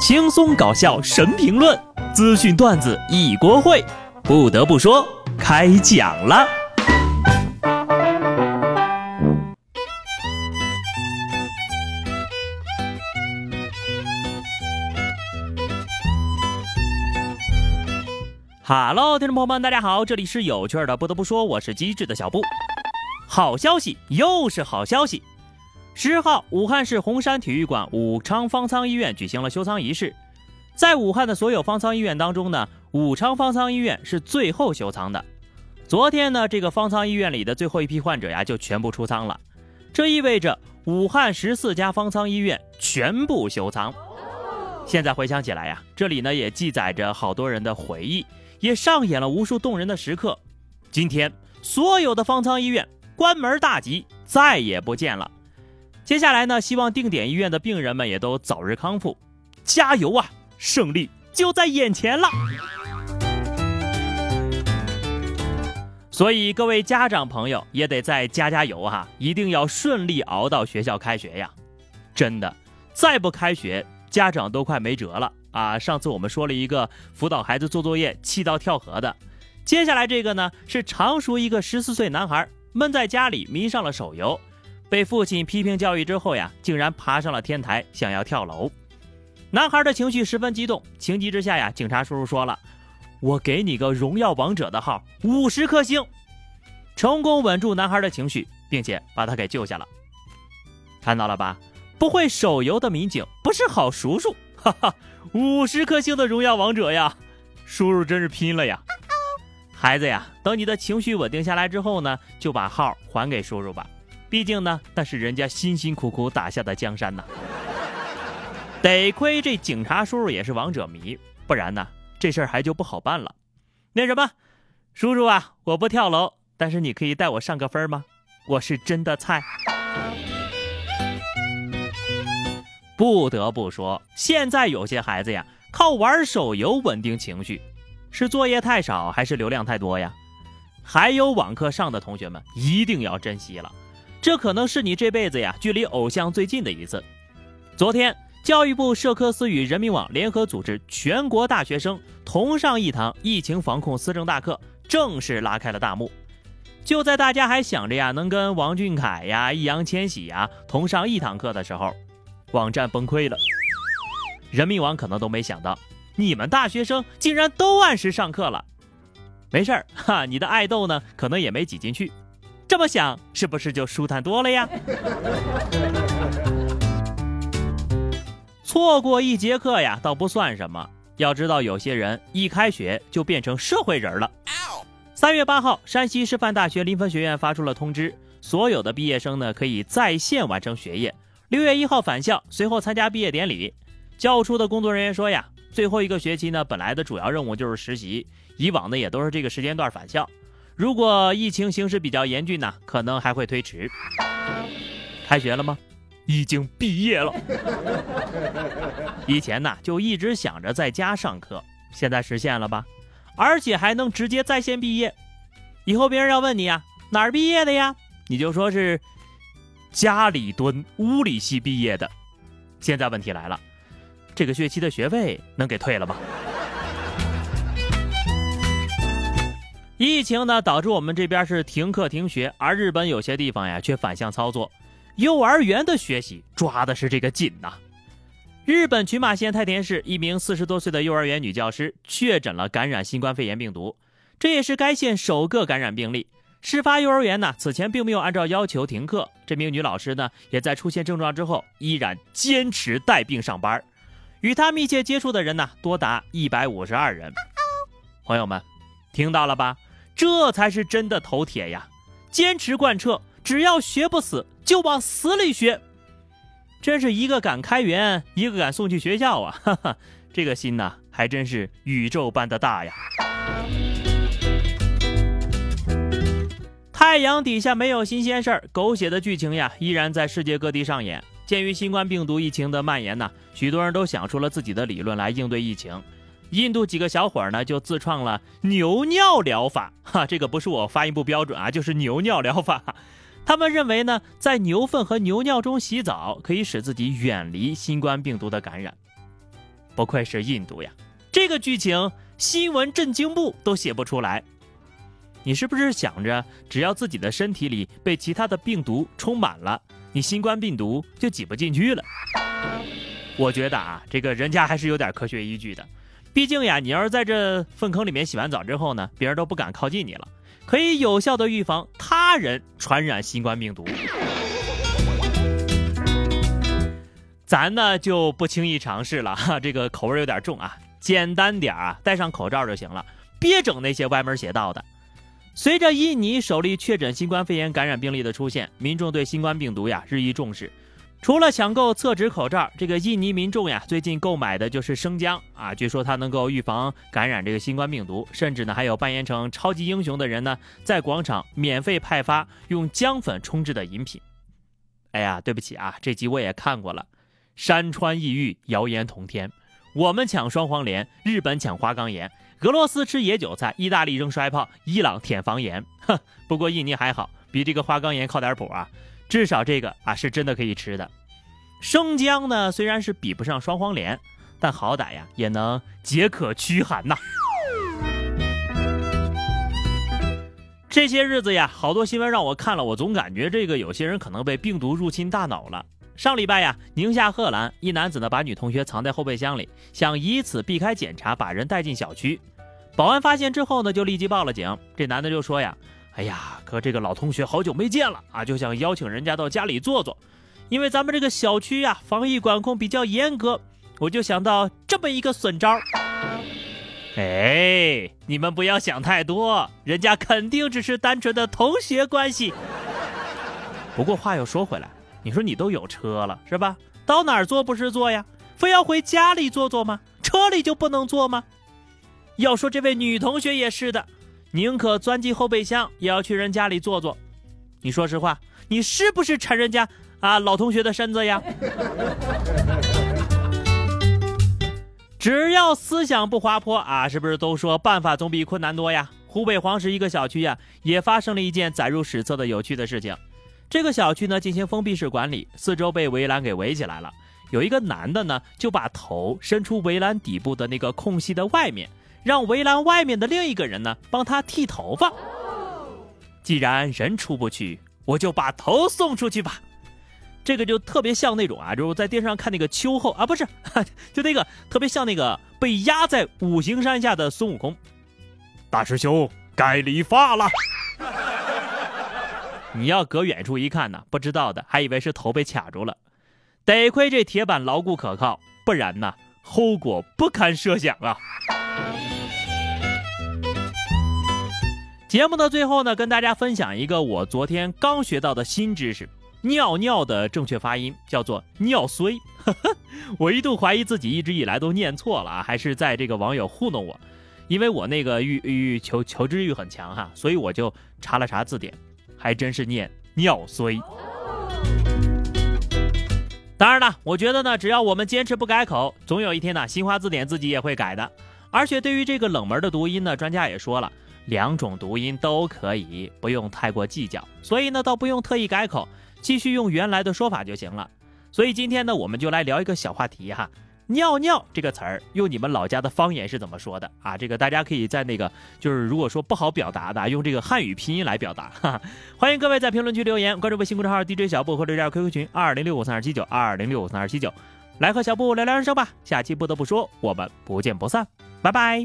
轻松搞笑神评论，资讯段子一锅烩。不得不说，开讲了。哈喽，听众朋友们，大家好，这里是有趣的。不得不说，我是机智的小布。好消息，又是好消息。十号，武汉市洪山体育馆武昌方舱医院举行了休舱仪式。在武汉的所有方舱医院当中呢，武昌方舱医院是最后休舱的。昨天呢，这个方舱医院里的最后一批患者呀，就全部出舱了。这意味着武汉十四家方舱医院全部休舱。现在回想起来呀，这里呢也记载着好多人的回忆，也上演了无数动人的时刻。今天，所有的方舱医院关门大吉，再也不见了。接下来呢，希望定点医院的病人们也都早日康复，加油啊！胜利就在眼前了。所以各位家长朋友也得再加加油哈，一定要顺利熬到学校开学呀！真的，再不开学，家长都快没辙了啊！上次我们说了一个辅导孩子做作业气到跳河的，接下来这个呢是常熟一个十四岁男孩闷在家里迷上了手游。被父亲批评教育之后呀，竟然爬上了天台，想要跳楼。男孩的情绪十分激动，情急之下呀，警察叔叔说了：“我给你个荣耀王者的号，五十颗星。”成功稳住男孩的情绪，并且把他给救下了。看到了吧？不会手游的民警不是好叔叔，哈哈，五十颗星的荣耀王者呀！叔叔真是拼了呀！孩子呀，等你的情绪稳定下来之后呢，就把号还给叔叔吧。毕竟呢，那是人家辛辛苦苦打下的江山呐。得亏这警察叔叔也是王者迷，不然呢，这事儿还就不好办了。那什么，叔叔啊，我不跳楼，但是你可以带我上个分吗？我是真的菜。不得不说，现在有些孩子呀，靠玩手游稳定情绪，是作业太少还是流量太多呀？还有网课上的同学们，一定要珍惜了。这可能是你这辈子呀距离偶像最近的一次。昨天，教育部社科司与人民网联合组织全国大学生同上一堂疫情防控思政大课，正式拉开了大幕。就在大家还想着呀能跟王俊凯呀、易烊千玺呀同上一堂课的时候，网站崩溃了。人民网可能都没想到，你们大学生竟然都按时上课了。没事儿哈，你的爱豆呢可能也没挤进去。这么想是不是就舒坦多了呀？错过一节课呀，倒不算什么。要知道，有些人一开学就变成社会人了。三月八号，山西师范大学临汾学院发出了通知，所有的毕业生呢可以在线完成学业。六月一号返校，随后参加毕业典礼。教务处的工作人员说呀，最后一个学期呢，本来的主要任务就是实习，以往呢也都是这个时间段返校。如果疫情形势比较严峻呢，可能还会推迟。开学了吗？已经毕业了。以前呢就一直想着在家上课，现在实现了吧？而且还能直接在线毕业。以后别人要问你啊，哪儿毕业的呀？你就说是家里蹲物理系毕业的。现在问题来了，这个学期的学费能给退了吗？疫情呢，导致我们这边是停课停学，而日本有些地方呀却反向操作，幼儿园的学习抓的是这个紧呐。日本群马县太田市一名四十多岁的幼儿园女教师确诊了感染新冠肺炎病毒，这也是该县首个感染病例。事发幼儿园呢，此前并没有按照要求停课，这名女老师呢，也在出现症状之后依然坚持带病上班。与她密切接触的人呢，多达一百五十二人。朋友们，听到了吧？这才是真的头铁呀！坚持贯彻，只要学不死，就往死里学。真是一个敢开源，一个敢送去学校啊！哈哈，这个心呐，还真是宇宙般的大呀！太阳底下没有新鲜事儿，狗血的剧情呀，依然在世界各地上演。鉴于新冠病毒疫情的蔓延呢，许多人都想出了自己的理论来应对疫情。印度几个小伙儿呢，就自创了牛尿疗法，哈，这个不是我发音不标准啊，就是牛尿疗法。他们认为呢，在牛粪和牛尿中洗澡可以使自己远离新冠病毒的感染。不愧是印度呀，这个剧情新闻震惊部都写不出来。你是不是想着只要自己的身体里被其他的病毒充满了，你新冠病毒就挤不进去了？我觉得啊，这个人家还是有点科学依据的。毕竟呀，你要是在这粪坑里面洗完澡之后呢，别人都不敢靠近你了，可以有效的预防他人传染新冠病毒。咱呢就不轻易尝试了哈，这个口味有点重啊，简单点啊，戴上口罩就行了，别整那些歪门邪道的。随着印尼首例确诊新冠肺炎感染病例的出现，民众对新冠病毒呀日益重视。除了抢购厕纸口罩，这个印尼民众呀最近购买的就是生姜啊，据说它能够预防感染这个新冠病毒，甚至呢还有扮演成超级英雄的人呢在广场免费派发用姜粉冲制的饮品。哎呀，对不起啊，这集我也看过了，山川异域，谣言同天，我们抢双黄连，日本抢花岗岩。俄罗斯吃野韭菜，意大利扔摔炮，伊朗舔房檐。哼，不过印尼还好，比这个花岗岩靠点谱啊。至少这个啊是真的可以吃的。生姜呢，虽然是比不上双黄连，但好歹呀也能解渴驱寒呐。这些日子呀，好多新闻让我看了，我总感觉这个有些人可能被病毒入侵大脑了。上礼拜呀，宁夏贺兰一男子呢把女同学藏在后备箱里，想以此避开检查，把人带进小区。保安发现之后呢，就立即报了警。这男的就说呀：“哎呀，可这个老同学好久没见了啊，就想邀请人家到家里坐坐。因为咱们这个小区呀，防疫管控比较严格，我就想到这么一个损招。哎，你们不要想太多，人家肯定只是单纯的同学关系。不过话又说回来。”你说你都有车了是吧？到哪儿坐不是坐呀？非要回家里坐坐吗？车里就不能坐吗？要说这位女同学也是的，宁可钻进后备箱也要去人家里坐坐。你说实话，你是不是馋人家啊老同学的身子呀？只要思想不滑坡啊，是不是都说办法总比困难多呀？湖北黄石一个小区呀，也发生了一件载入史册的有趣的事情。这个小区呢进行封闭式管理，四周被围栏给围起来了。有一个男的呢就把头伸出围栏底部的那个空隙的外面，让围栏外面的另一个人呢帮他剃头发。既然人出不去，我就把头送出去吧。这个就特别像那种啊，就是在电视上看那个秋后啊，不是，就那个特别像那个被压在五行山下的孙悟空。大师兄该理发了。你要隔远处一看呢，不知道的还以为是头被卡住了。得亏这铁板牢固可靠，不然呢，后果不堪设想啊！节目的最后呢，跟大家分享一个我昨天刚学到的新知识：尿尿的正确发音叫做尿衰。我一度怀疑自己一直以来都念错了啊，还是在这个网友糊弄我？因为我那个欲欲求求知欲很强哈，所以我就查了查字典。还真是念尿衰。当然了，我觉得呢，只要我们坚持不改口，总有一天呢，新华字典自己也会改的。而且对于这个冷门的读音呢，专家也说了，两种读音都可以，不用太过计较。所以呢，倒不用特意改口，继续用原来的说法就行了。所以今天呢，我们就来聊一个小话题哈。尿尿这个词儿，用你们老家的方言是怎么说的啊？这个大家可以在那个，就是如果说不好表达的，用这个汉语拼音来表达。哈，欢迎各位在评论区留言，关注微信公众号 DJ 小布或者加 QQ 群二零六五三二七九二零六五三二七九，来和小布聊聊人生吧。下期不得不说，我们不见不散，拜拜。